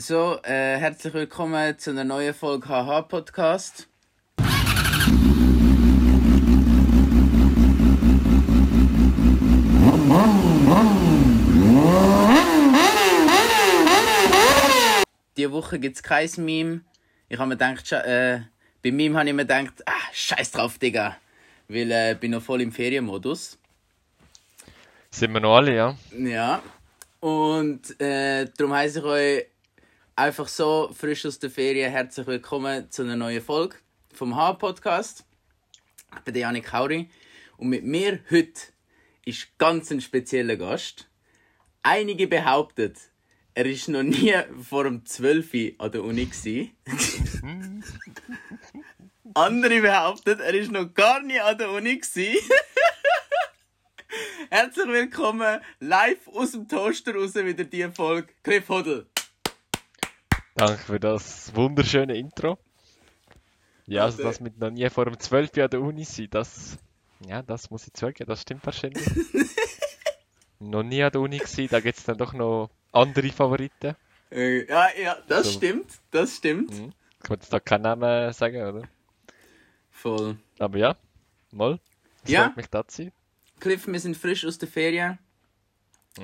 So, äh, herzlich willkommen zu einer neuen Folge HH Podcast. Diese Woche gibt es kein Meme. Ich habe mir gedacht, äh, bei Meme habe ich mir gedacht, ah, scheiß drauf, Digga. Weil äh, ich bin noch voll im Ferienmodus. Sind wir noch alle, ja? Ja. Und äh, darum heiße ich euch einfach so frisch aus der Ferien herzlich willkommen zu einer neuen Folge vom H-Podcast. Ich bin Janik Kauri und mit mir heute ist ganz ein spezieller Gast. Einige behaupten, er ist noch nie vor dem 12 Uhr an der Uni. Andere behaupten, er ist noch gar nie an der Uni. Herzlich willkommen live aus dem Toaster raus wieder die Folge. Cliff Hodl. Danke für das wunderschöne Intro. Ja, also das mit noch nie vor dem 12 Jahr der Uni sein, das, ja, das muss ich zugeben, das stimmt wahrscheinlich. noch nie an der Uni gewesen, da gibt es dann doch noch andere Favoriten. Äh, ja, ja, das So. stimmt. Das stimmt. Mhm. Ich wollte jetzt da keinen Namen sagen, oder? Voll. Aber ja, mal. Es Ja. mich da zu sein. Cliff, wir sind frisch aus der Ferien.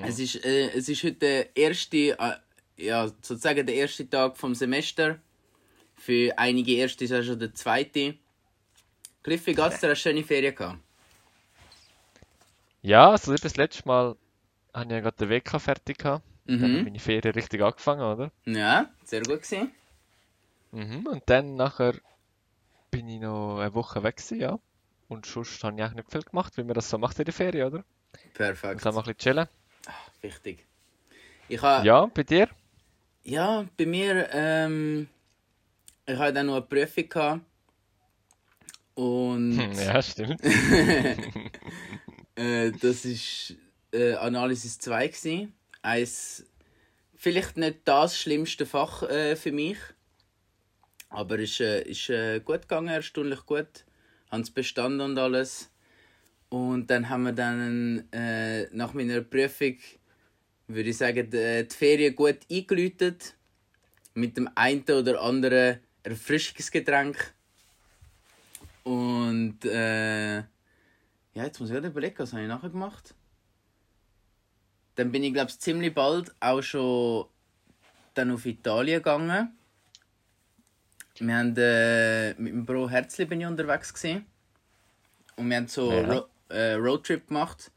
Es, ist, äh, es ist heute der erste, äh, ja, sozusagen der erste Tag vom Semester. Für einige erste ist auch schon der zweite. Cliff, wie geht's dir? Hast du schöne Ferien gehabt? Ja, also das letzte Mal habe ich ja gerade den WK fertig gehabt. Dann habe ich Mhm. meine Ferien richtig angefangen, oder? Ja, sehr gut gewesen. Mhm, und dann nachher bin ich noch eine Woche weg gewesen, ja. Und sonst habe ich eigentlich nicht viel gemacht, wie man das so macht in der Ferien, oder? Perfekt. Jetzt haben wir ein bisschen chillen. Wichtig. Ich habe Ja, bei dir? Ja, bei mir, ähm, ich hatte dann noch eine Prüfung gehabt. Und Hm, Ja, stimmt. äh, das ist äh, Analysis 2 gsi. Eins, vielleicht nicht das schlimmste Fach äh, für mich, aber ist, äh, ist äh, gut gegangen, erstaunlich gut. Haben es bestanden und alles. Und dann haben wir dann äh, nach meiner Prüfung, würde ich sagen, die, die Ferien gut eingeläutet. Mit dem einen oder anderen Erfrischungsgetränk. Und äh, ja, jetzt muss ich gerade überlegen, was habe ich nachher gemacht? Dann bin ich, glaube ich, ziemlich bald auch schon dann auf Italien gegangen. Wir haben äh, mit dem Bro Herzli bin ich unterwegs gewesen. Und wir haben so Ja. Ro äh, Roadtrip gemacht.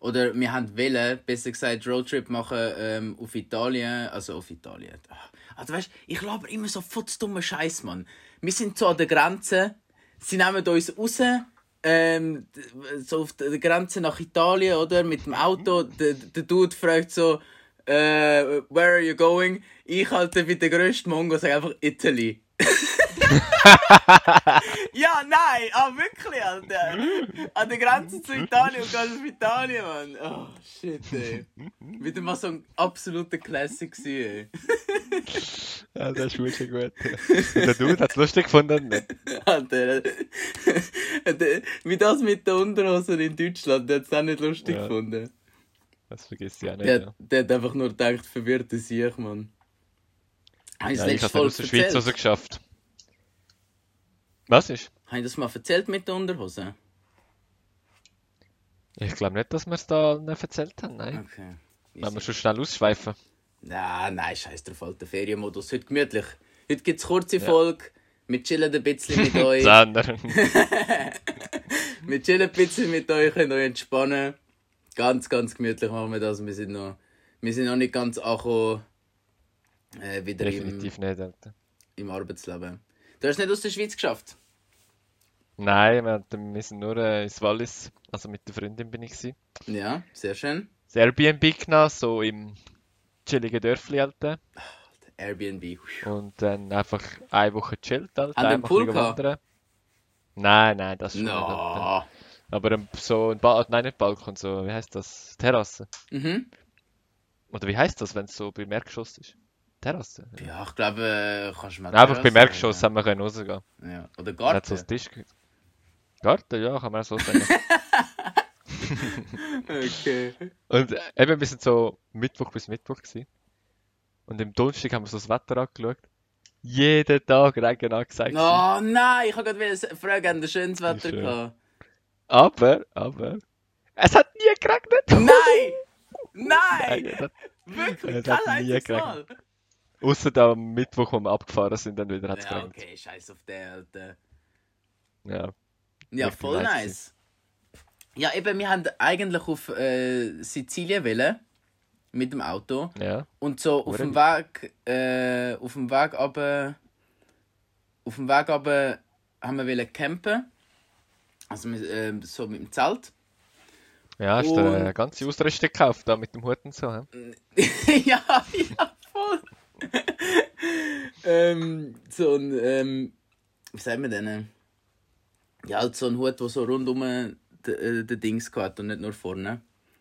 Oder wir haben wollen, besser gesagt, Roadtrip machen ähm, auf Italien. Also auf Italien. Ah, Also weißt ich laber immer so dummen Scheiß, Mann. Wir sind so an der Grenze. Sie nehmen uns raus. Ähm, so auf der Grenze nach Italien, oder? Mit dem Auto. Der, der Dude fragt so, äh, where are you going? Ich halte wie der grösste Mongo, sage einfach Italy. ja, nein, ah, wirklich, Alter. An der Grenze zu Italien und gehst auf Italien, Mann. Oh, shit, ey. Wieder mal so ein absoluter Classic gewesen, ey. Ja, das ist wirklich gut. Und der Dude hat es lustig gefunden. Nicht? Alter, wie das mit den Unterhosen in Deutschland, der hat es auch nicht lustig Ja. gefunden. Das vergisst ich auch nicht. Der, Ja, der hat einfach nur gedacht, verwirrte sich, Mann. Ich ja ich habe es aus der Schweiz erzählt? Was ist? Habe ich das mal erzählt mit den Unterhosen? Ich glaube nicht, dass wir es da nicht erzählt haben. Nein. Okay. Wenn wir schon schnell ausschweifen. Ja, nein, scheiß drauf, alter Ferienmodus. Heute gemütlich. Heute gibt es kurze Folge. Wir chillen ein bisschen mit euch. Wir chillen ein bisschen mit euch, können euch entspannen. Ganz, ganz gemütlich machen wir das. Wir sind noch, wir sind noch nicht ganz angekommen. Äh, wieder im, Definitiv nicht, Alter. im Arbeitsleben. Du hast nicht aus der Schweiz geschafft. Nein, wir, wir sind nur äh, ins Wallis. Also mit der Freundin bin ich gewesen. Ja, sehr schön. Das Airbnb genommen, so im chilligen Dörfli, Alter. Airbnb. Und dann einfach eine Woche chillt, Alter. An dem Pool wandern. Nein, nein, das Alter. No. Aber ähm, so ein ba nein, nicht Balkon, so, wie heißt das? Terrasse. Mhm. Oder wie heißt das, wenn es so beim Erdgeschoss ist? Terrasse. Ja, ich glaube, äh, kannst du mal Einfach beim Terrasse Erdgeschoss sagen. haben wir können rausgehen. Ja. Oder Er hat so Garten. einen Tisch. Garten, ja, kann man auch so sagen. Okay. Und eben, wir sind so Mittwoch bis Mittwoch gewesen. Und im Donnerstag haben wir so das Wetter angeschaut. Jeden Tag Regen angesagt. Oh nein, ich wollte gerade fragen, haben ihr schönes Wetter schön. gehabt? Aber, aber, es hat nie geregnet. Nein! Nein, Nein! es hat, Wirklich, Es kein einziges Mal. Außer am Mittwoch, wo wir abgefahren sind, dann wieder hat es Ja, geregnet. okay, scheiß auf den, Alter. Ja. Ja, voll nice. Ja, eben, wir haben eigentlich auf äh, Sizilien wollen, mit dem Auto. Ja. Und so auf dem Weg, äh, auf dem Weg aber, auf dem Weg aber haben wir wollen campen. Also äh, so mit dem Zelt. Ja, hast du eine ganze Ausrüstung gekauft, da mit dem Hut und so. ja, ja, voll. ähm, so ein, ähm, wie sagen wir denn? Ja, halt so ein Hut, der so rundum den äh, Dings hat und nicht nur vorne.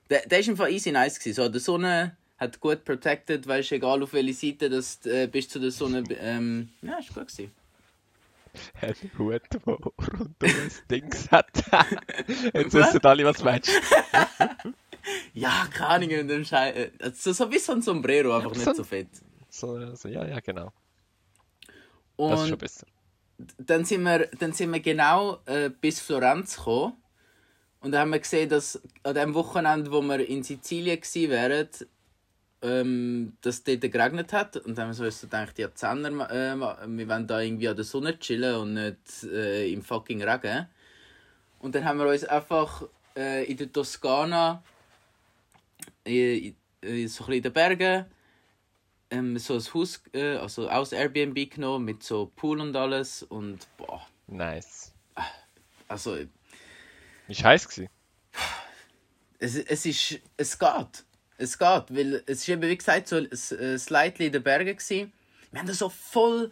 Der, der ist im Fall easy nice gewesen. So, der Sonne hat gut protected, weißt egal auf welche Seite das äh, bis zu der Sonne. Ähm, ja, ist gut gewesen. Ein Hut, der rundum ein Dings hat. Jetzt wissen alle, was du meinst. Ja, keine Ahnung, in dem Schei äh, so, so wie so ein Sombrero, einfach nicht So so fett. So, so, ja, ja, genau. Und Das ist schon besser. Dann sind wir, dann sind wir genau äh, bis Florenz gekommen. Und dann haben wir gesehen, dass an dem Wochenende, wo wir in Sizilien gewesen wären, ähm, dass es dort geregnet hat. Und dann haben wir so gedacht, ja, Zehner, äh, wir wollen da irgendwie an der Sonne chillen und nicht äh, im fucking Regen. Und dann haben wir uns einfach äh, in der Toskana, in, in, so ein in den Bergen, ähm, so ein Haus, äh, also aus Airbnb genommen mit so Pool und alles. Und boah, Nice. also Ist heiß gewesen. es, es ist, es geht. Es geht, weil es ist eben, wie gesagt, so ein äh, slightly in den Bergen gewesen. Wir haben da so voll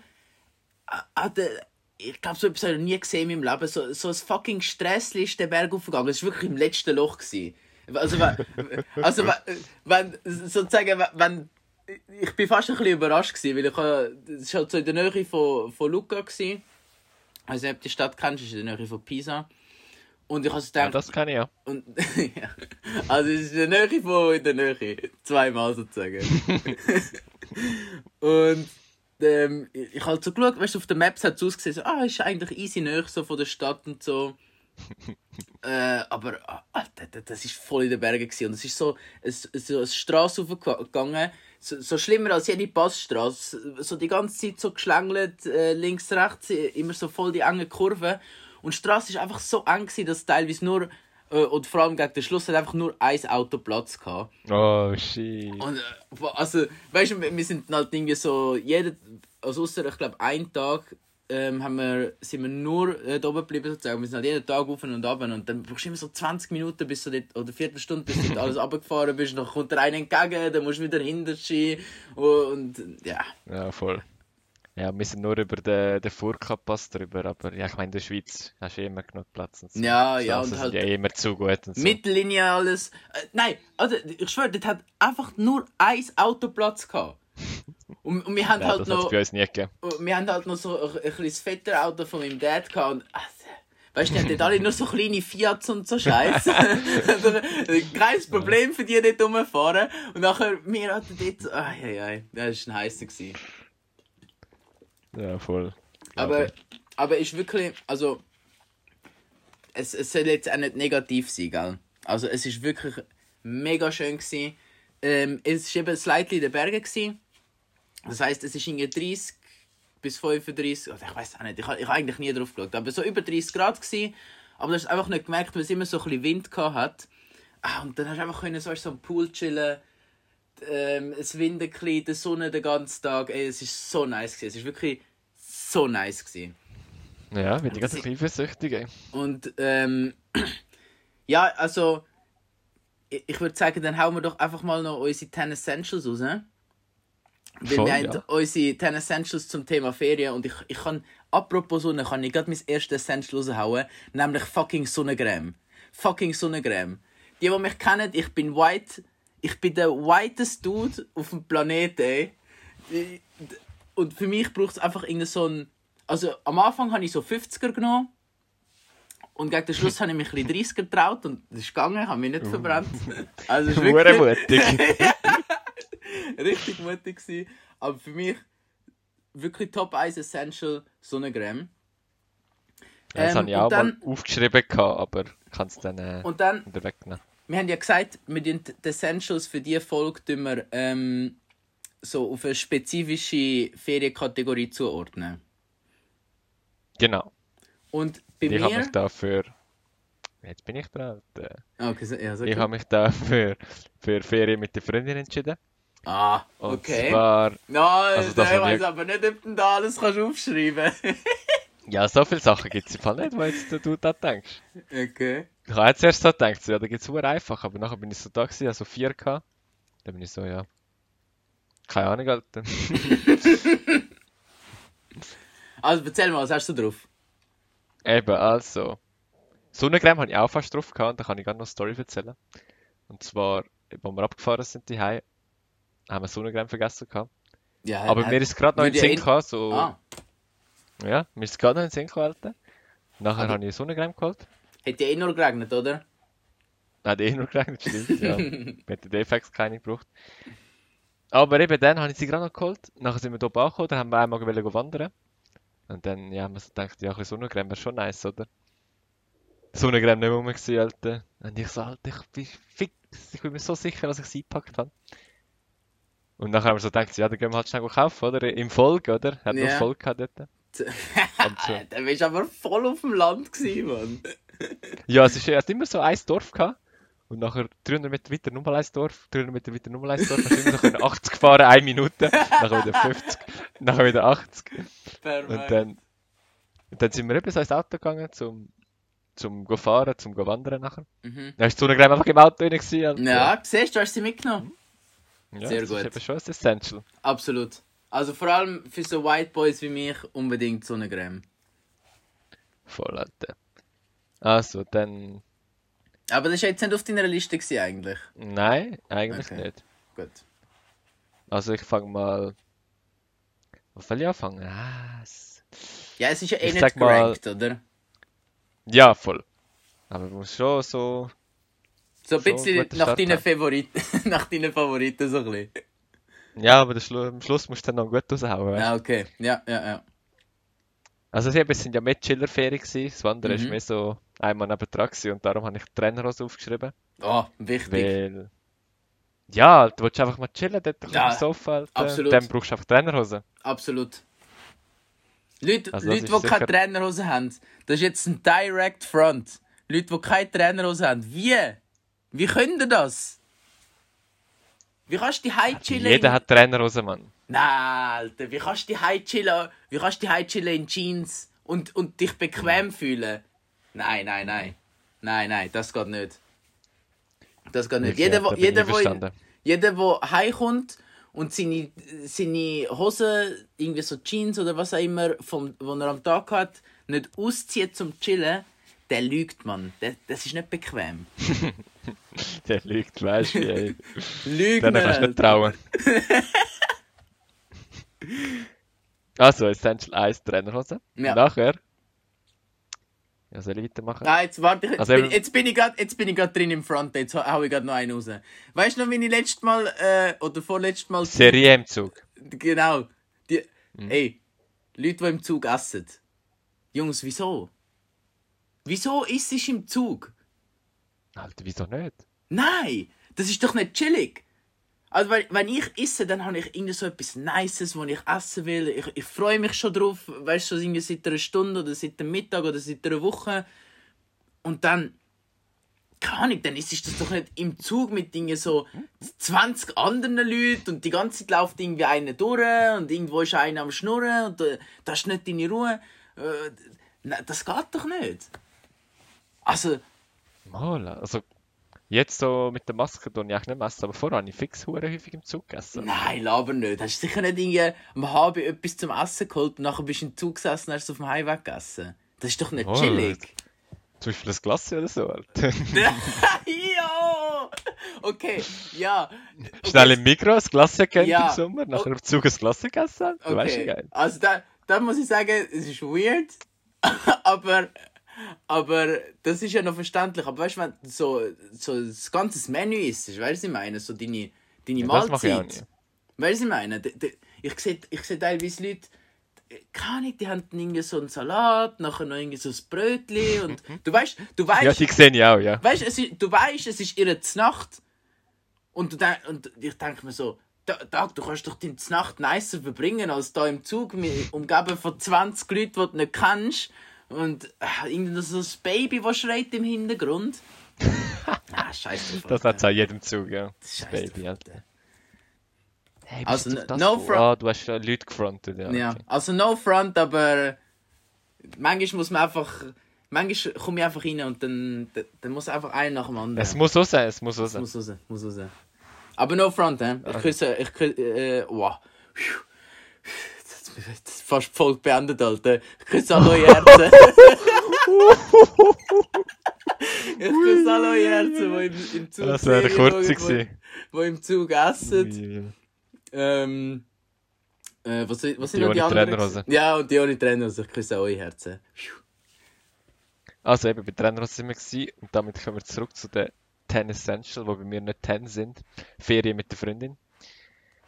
an- an der, ich glaube, so etwas habe ich noch nie gesehen in meinem Leben. So, so ein fucking Stressli ist den Berg aufgegangen. Es war wirklich im letzten Loch. Gewesen. Also, wenn, also wenn, wenn, sozusagen, wenn, ich bin fast ein bisschen überrascht gewesen, weil ich, es war halt so in der Nähe von, von Lucca gewesen. Also, ob du die Stadt kennst, ist in der Nähe von Pisa. Und ich habe so Ja, gedacht, das kann ich ja. und, ja. Also es ist in der Nähe von in der Nähe. Zweimal sozusagen. und ähm, ich habe halt so geschaut, weißt du, auf den Maps hat es ausgesehen, so, ah, ist eigentlich easy näher so von der Stadt und so. Äh, aber ah, Alter, das- ist voll in den Bergen gewesen. und es ist so, es, so eine Straße aufgegangen, so, so schlimmer als jede Passstraße, so die ganze Zeit so geschlängelt, äh, links, rechts, immer so voll die engen Kurven und die Straße ist einfach so eng gewesen, dass teilweise nur äh, und vor allem gegen den Schluss hat einfach nur ein Auto Platz gehabt. Oh, shit. Und äh, also, weißt du, wir wir sind halt irgendwie so, jeder, also außer ich glaube, einen Tag ähm, haben wir, sind wir nur äh, da oben geblieben sozusagen. Wir sind halt jeden Tag auf und ab und dann brauchst du immer so 20 Minuten bis du dort, oder Viertelstunde, bis du dort alles runtergefahren bist. Dann kommt der eine entgegen, dann musst du wieder hinterstehen und, und ja. Ja, voll. Ja, wir sind nur über den, den Furka-Pass drüber, aber ja, ich meine, in der Schweiz hast du immer genug Platz und so. Ja, ja, Straßen und halt- ja immer zu gut und so. Mittellinie alles. Äh, nein, also ich schwöre, dort hat einfach nur ein Auto Platz gehabt. Und, und wir haben ja, halt noch. wir haben halt noch so ein, ein kleines fetter Auto von meinem Dad gehabt. Und, also, weißt du, die haben dort alle nur so kleine Fiats und so Scheiß. Kein Problem für die dort rumfahren. Und nachher, wir hatten dort so, ai, ai, ai, das war ein heißer. gewesen. Ja, voll. Aber, aber ist wirklich, also, es, es soll jetzt auch nicht negativ sein, gell? Also, es ist wirklich mega schön gewesen. Ähm, es war eben slightly in den Bergen. Gewesen. Das heisst, es ist irgendwie 30 bis 35, oder ich weiß auch nicht, ich habe ich hab eigentlich nie drauf geschaut, aber so über 30 Grad gewesen. Aber du hast einfach nicht gemerkt, weil es immer so ein bisschen Wind gehabt hat. Ah, und dann hast du einfach können, so, so am Pool chillen, ähm, es windet ein bisschen, die Sonne den ganzen Tag. Ey, es ist so nice gewesen. Es ist wirklich so nice gewesen. Ja, bin ich ganz Sie- ein bisschen versüchtig, ey. Und ähm, ja, also ich, ich würde sagen, dann hauen wir doch einfach mal noch unsere 10 Essentials raus. Weil Voll, wir haben ja. unsere 10 Essentials zum Thema Ferien und ich, ich kann, apropos Sonne, kann ich gerade mein erstes Essential raushauen, nämlich fucking Sonnencreme. Fucking Sonnencreme. Die, die mich kennen, ich bin white, ich bin der whitest Dude auf dem Planeten, Und für mich braucht es einfach irgendein so ein, also am Anfang habe ich so 50er genommen, und gegen den Schluss habe ich mich ein bisschen 30 getraut und das ist gegangen, habe mich nicht verbrannt. Also ist wirklich mutig. richtig mutig gewesen. Aber für mich wirklich Top 1 Essential Sonnencreme. Das Ähm, habe ich und auch dann- mal aufgeschrieben, gehabt, aber ich kann es dann äh, Und dann, wieder wegnehmen. wir haben ja gesagt, wir tun die Essentials für diese Folge tun wir, ähm, so auf eine spezifische Ferienkategorie zuordnen. Genau. Und bei ich habe mich da für. Jetzt bin ich dran. Ah, Okay, so- ja, so Ich habe mich da für, für Ferien mit der Freundin entschieden. Ah, Und okay. zwar. Nein, Also das ich weiß ich- aber nicht, ob du da alles kannst aufschreiben Ja, so viele Sachen gibt es im Fall nicht, wo jetzt du da denkst. Okay. Ich habe jetzt erst so gedacht, so, ja, da geht es super einfach, aber nachher bin ich so da gewesen, also vier gehabt. Dann bin ich so, ja. Keine Ahnung, Alter. Also erzähl mal, was hast du drauf? Eben, also. Sonnencreme habe ich auch fast drauf gehabt und da kann ich gerne noch eine Story erzählen. Und zwar, als wir abgefahren sind, die haben wir Sonnencreme vergessen gehabt. Ja, Aber hat- mir ist gerade noch in den ja Sinn in- gekommen, so. Ah, Ja, mir ist gerade noch in den Sinn Alter. Nachher Aber- habe ich Sonnencreme geholt. hätte eh nur geregnet, oder? Hat eh nur gerechnet, stimmt. Ja. Mit den Defects keine gebraucht. Aber eben dann habe ich sie gerade noch geholt. Nachher sind wir hier angekommen, dann haben wir einmal wollen wandern. Und dann, ja, haben wir so gedacht, ja, ein bisschen Sonnencreme wäre schon nice, oder? Sonnencreme nicht mehr rum gewesen, Alter. Und ich so, Alter, ich bin fix. Ich bin mir so sicher, dass ich sie eingepackt habe. Und nachher haben wir so gedacht, ja, dann gehen wir halt schnell kaufen, oder? Im Volk, oder? Hat nur Ja. Volk gehabt dort. Dann bist du aber voll auf dem Land gewesen, Mann. Ja, es ist, hat immer so ein Dorf gehabt. Und nachher 300 Meter weiter nochmal ein Dorf, 300 Meter weiter nochmal ein Dorf. Dann sind wir so können 80 gefahren, eine Minute. Nachher wieder 50, nachher wieder 80. Und Perfekt. dann, und dann sind wir eben so ins Auto gegangen, zum, zum go fahren, zum go wandern nachher. Mhm. Dann ist die Sonnencreme einfach im Auto drin gewesen. Alter. Ja, siehst du, hast sie mitgenommen. Ja sehr das gut. ist eben schon ein Essential. Absolut. Also vor allem für so White Boys wie mich unbedingt Sonnencreme. Voll, Alter. Also, dann, Aber das war jetzt nicht auf deiner Liste gewesen, eigentlich. nein, eigentlich Okay. nicht. Gut. Also, ich fange mal, was will ich anfangen? Ah, es- Ja, es ist ja eh Ich nicht sag mal- gerankt, oder? ja, voll. Aber man muss schon so, So ein bisschen nach deinen. Favoriten, nach deinen Favoriten so ein bisschen. Ja, aber Schlu am Schluss musst du dann noch gut raushauen. weißt du? Ja, okay. Ja, ja, ja. Also es sind ja mehr Chillerferien gewesen. Das Wandern ist Mhm. mehr so einmal nebendran gewesen und darum habe ich die Trainerhose aufgeschrieben. Oh, wichtig. Weil... Ja, du willst einfach mal chillen dort auf Ja, dem Sofa, Alter. absolut. Dann brauchst du einfach Trainerhose. Absolut. Leute, Also Leute ist die keine sicher- Trainerhose haben, das ist jetzt ein Direct Front. Leute, die keine Trainerhose haben, wie? Wie können ihr das? Wie kannst du die Hause chillen? Jeder in- hat Trainerhose, Mann. Nein, Alter, wie kannst du die Hause chillen? Wie kannst du die Hause chillen in Jeans und, und dich bequem fühlen? Nein, nein, nein. Nein, nein, das geht nicht. Das geht nicht. Jeder, wo, jeder, wo, einverstanden. jeder, der heimkommt und seine, seine Hose, irgendwie so Jeans oder was auch immer, vom, wo er am Tag hat, nicht auszieht zum Chillen, der lügt, man. Das ist nicht bequem. Der lügt, weißt du, ey. Lügen! Denen kannst du nicht trauen. also, Essential 1 Trainerhose. Ja. Nachher... Ja, soll ich weitermachen? Nein, jetzt warte ich. Jetzt, Also bin, jetzt bin ich jetzt bin ich grad drin im Front. Jetzt hau ich grad noch einen raus. Weißt du noch, wie ich letztes Mal äh, oder vorletztes Mal Serie im Zug. genau die Mhm. ey Leute, die im Zug essen. Jungs, wieso? Wieso isst du im Zug? Alter, wieso nicht? Nein, das ist doch nicht chillig. Also wenn, wenn ich esse, dann habe ich irgendwie so etwas Nices, was ich essen will. Ich, ich freue mich schon drauf, weißt du, so irgendwie seit einer Stunde oder seit einem Mittag oder seit einer Woche. Und dann, keine Ahnung, dann ist das doch nicht im Zug mit irgendwie so 20 anderen Leuten und die ganze Zeit läuft irgendwie einer durch und irgendwo ist einer am Schnurren und äh, da ist nicht deine Ruhe. Äh, das geht doch nicht. Also, Mal, also... Jetzt so mit der Maske tue ich eigentlich nicht messen, aber vorher habe ich fix hure häufig im Zug gegessen. Nein, laber nicht. Hast du sicher nicht irgendwie am HB etwas zum Essen geholt und nachher bist du im Zug gesessen und hast es auf dem Heimweg gegessen? Das ist doch nicht Oh, chillig. Zum Beispiel ein Glas oder so, Alter. ja! Okay, ja. Okay. Schnell im Mikro ein Glas gegessen Ja. im Sommer, nachher im Zug ein Glas gegessen. Du weißt ja Okay, geil. also da, da muss ich sagen, es ist weird, aber, aber das ist ja noch verständlich. Aber weißt du, wenn so, so das ganze Menü ist, weißt du, was ich meine? So deine, deine Ja, das mache ich auch Mahlzeit. nie. Weißt du, was ich meine? Ich sehe ich seh teilweise Leute, keine Ahnung, die haben irgendwie so einen Salat, nachher noch irgendwie so ein Brötchen und du weißt, du weißt, Ja, die sehe ich auch, ja. weißt, es ist, du weißt, es ist ihre Znacht und, du denk, und ich denke mir so, da, du kannst doch deine Znacht nicer verbringen als da im Zug, umgeben von 20 Leuten, die du nicht kennst und äh, irgendwie so ein Baby, das schreit im Hintergrund. ah, scheiße. Das hat es an jedem Zug, ja. Das Baby, Alter. Hey, Also, no front- Ah, du hast äh, Leute gefrontet, ja. Ja, okay. also no front, aber manchmal muss man einfach, manchmal komme ich einfach rein und dann, dann, dann muss einfach einer nach dem anderen. Es muss so sein, es muss so Es sein. muss raus, muss raus. Aber no front, hä? Ich küsse, ich küsse, äh, wow. Das das ist fast voll beendet, Alter. Ich küsse alle eure Herzen. ich küsse alle eure Herzen, die im, im Zug Das wäre schauen, gewesen. die, die im Zug essen. Ähm, äh, was, sind- was sind Die noch die anderen? Trainerhose. Ja, und die ohne Trainerhose. Ich küsse auch eure Herzen. Also eben, bei Trainerhose sind wir gewesen, und damit kommen wir zurück zu den 10 Essential, wo bei mir nicht 10 sind. Ferien mit der Freundin.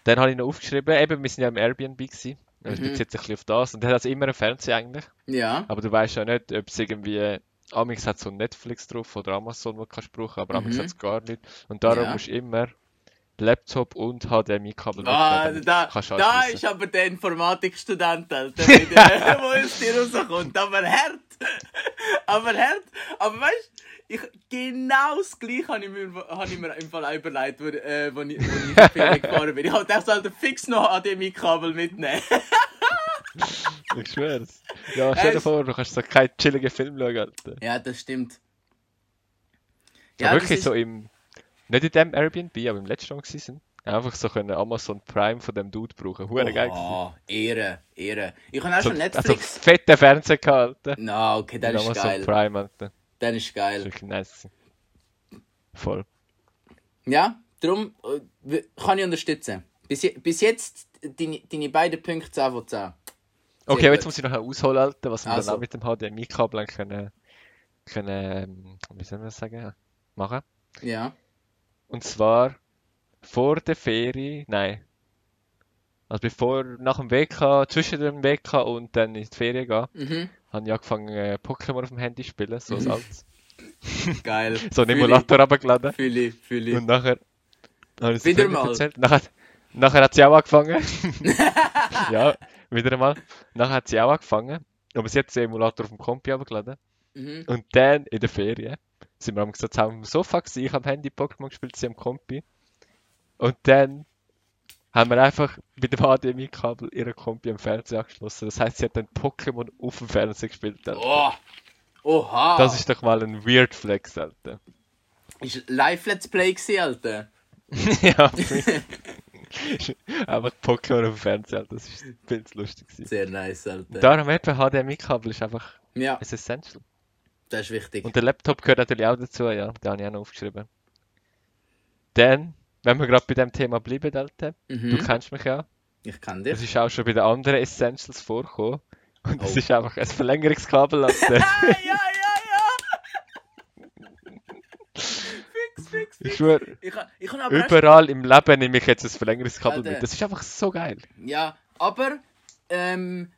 Dann habe ich noch aufgeschrieben, eben, wir sind ja im Airbnb gewesen. Das Mhm. bezieht sich ein bisschen auf das. Und der hat also immer einen Fernseher eigentlich. Ja. Aber du weißt ja nicht, ob es irgendwie. Amix hat so Netflix drauf oder Amazon, wo du kannst brauchen, aber Amix Mhm. hat es gar nicht. Und darum Ja. musst du immer Laptop und HDMI-Kabel Ah, da, da ist aber der Informatikstudent, Alter, wieder, wo aus dir rauskommt. Aber hart. Aber hart. Aber weißt du, ich, genau das Gleiche habe ich mir, habe ich mir im Fall auch überlegt, wo, äh, wo, ich, wo ich in die Ferien gefahren bin. Ich wollte echt Alter, fix noch HDMI-Kabel mitnehmen. Ich schwör's. Ja, stell dir vor, du kannst so keinen chilligen Film schauen, Alter. ja, das stimmt. Ja, das wirklich ist- so im. Nicht in dem Airbnb, aber im letzten Mal gewesen. Einfach so können Amazon Prime von dem Dude brauchen. Hure geil. gewesen. Oh, Ehre, Ehre. Ich habe auch So, schon also Netflix. fette Fernseher gehabt, Alter. Na, okay, Mit das ist Amazon geil. Prime, Alter. Das ist Das ist geil. wirklich nice. Voll. Ja, darum äh, kann ich unterstützen. Bis, bis jetzt deine, deine beiden Punkte 10 von 10. Okay, aber jetzt muss ich noch ausholen, Alter, was wir Also. dann auch mit dem HDMI-Kabel können, können, ähm, wie soll man das sagen, machen. Ja. Und zwar vor der Ferie, nein. Also bevor, nach dem WK, zwischen dem WK und dann in die Ferien gehen, Mhm. habe ich angefangen, äh, Pokémon auf dem Handy zu spielen, so als altes. Geil. So einen Emulator runtergeladen. Fühl ich, fühl ich. Und nachher Wieder mal. erzählt. Nachher, nachher hat sie auch angefangen. ja, wieder einmal. Nachher hat sie auch angefangen. Aber sie hat den Emulator auf dem Kompi runtergeladen. Mhm. Und dann in der Ferien sind wir am gesagt, haben am Sofa gewesen, ich am Handy Pokémon gespielt, sie am Kompi. Und dann haben wir einfach mit dem HDMI-Kabel ihre Kompi am Fernseher angeschlossen. Das heißt, sie hat dann Pokémon auf dem Fernseher gespielt. Alter. Oh. Oha. Das ist doch mal ein Weird Flex, Alter. ist live Let's Play gewesen, Alter. ja, einfach Pokémon auf dem Fernseher, Alter. das ist zu lustig. gewesen. Sehr nice, Alter. Darum eben HDMI-Kabel ist einfach ja, ein Essential. das ist wichtig. Und der Laptop gehört natürlich auch dazu, ja, da habe ich auch noch aufgeschrieben. Dann, wenn wir gerade bei dem Thema bleiben, Alter, du Mhm. kennst mich ja, Ich das dich. ist auch schon bei den anderen Essentials vorgekommen. Und das Oh. ist einfach ein Verlängerungskabel, Alter. Ja, ja, ja. fix, fix, ich fix. schwöre, Ich, auch überall im Leben nehme ich jetzt ein Verlängerungskabel Alter. mit. Das ist einfach so geil. Ja, aber ähm,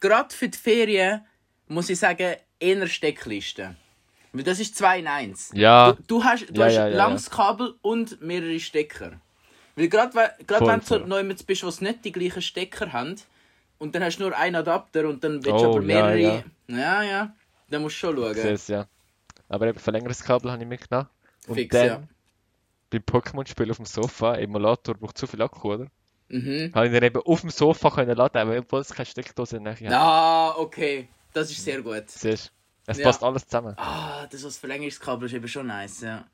gerade für die Ferien muss ich sagen, eher Steckliste. Das ist 2 in 1. Ja, Du, du hast, du Ja, hast ja, langes Kabel und mehrere Stecker. Weil gerade wenn du neu bist, wo es nicht die gleichen Stecker haben, und dann hast du nur einen Adapter und dann willst du Oh, aber ja, mehrere. ja. ja, ja. Dann musst du schon schauen. es, ja. Aber eben Verlängerungskabel habe ich mitgenommen. Und Fix, dann ja. beim Pokémon-Spiel auf dem Sofa, Emulator braucht zu viel Akku, oder? Mhm. Habe ich dann eben auf dem Sofa können laden, obwohl es keine Steckdose Nähe hat. Ah, okay. Das ist sehr gut. Siehst du? Es Ja. passt alles zusammen. Ah, das als Verlängerungskabel ist eben schon nice, ja.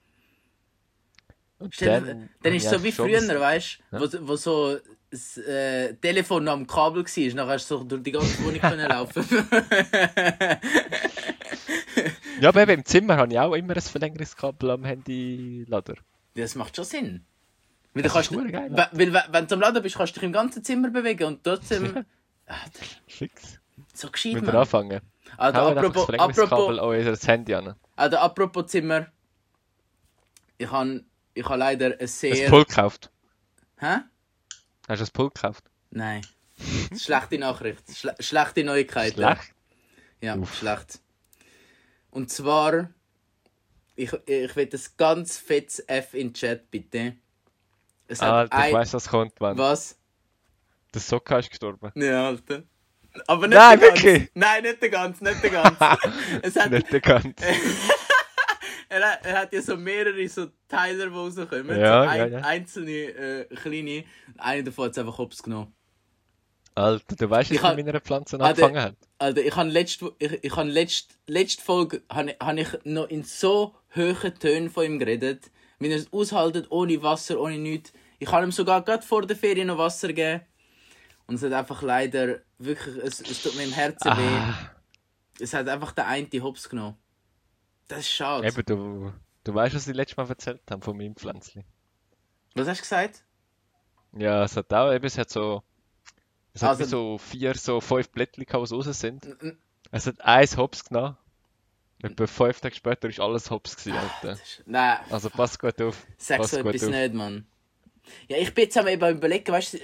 Und dir- dann, habe ist es so wie früher, weißt du, wo, wo so das äh, Telefon noch am Kabel war, nachher hast du so durch die ganze Wohnung können laufen. Ja, aber eben im Zimmer habe ich auch immer ein Verlängerungskabel am Handy-Lader. das macht schon Sinn. Weil, du kannst, geil, weil, weil, wenn- du am Laden bist, kannst du dich im ganzen Zimmer bewegen und trotzdem. Ah, Fix. so gescheit, Müssen wir man. anfangen. Also, das apropos, apropos, an unser Handy an. also, apropos Zimmer. Ich habe ich ha leider ein Ein sehr. Pult gekauft. Hä? Hast du das Pult gekauft? Nein. Schlechte Nachricht. Schle schlechte Neuigkeiten. Schlecht? Ja, Uff. schlecht. Und zwar, ich, ich will das ganz fettes F in den Chat, bitte. Es Alter, ich ein... weiss, was kommt, Mann. Was? Der Sokka ist gestorben. Ja, Alter. Aber nicht Nein, der ganz. wirklich? Nein, nicht der ganz, nicht der ganz. es hat, Nicht bekannt. er, hat- er hat ja so mehrere so Teile, die rauskommen. Ja, so ein, ja, ja. Einzelne, äh, kleine. Einer davon hat es einfach hops genommen. Alter, du weißt, Ich was hab- mit meiner Pflanze der- angefangen hat? Alter, ich habe letzte, ich, ich habe letzte, letzte Folge habe, habe ich noch in so hohen Tönen von ihm geredet, wenn er es aushaltet, ohne Wasser, ohne nichts. Ich habe ihm sogar gerade vor der Ferien noch Wasser gegeben. Und es hat einfach leider wirklich, es, es tut mir im Herzen weh. Ah, Es hat einfach der eine Hops genommen. Das ist schade. eben, du, du weißt, was ich letztes Mal erzählt habe von meinem Pflänzchen. Was hast du gesagt? Ja, es hat auch, eben, es hat so, es hat Also- wie so vier, so fünf Blättchen die raus sind. Es hat eins Hops genommen. Etwa fünf Tage später ist alles Hops gewesen, Alter. Das ist, nein, Also pass gut auf. sag so etwas auf. nicht, Mann. Ja, ich bin jetzt am eben überlegen, weißt du,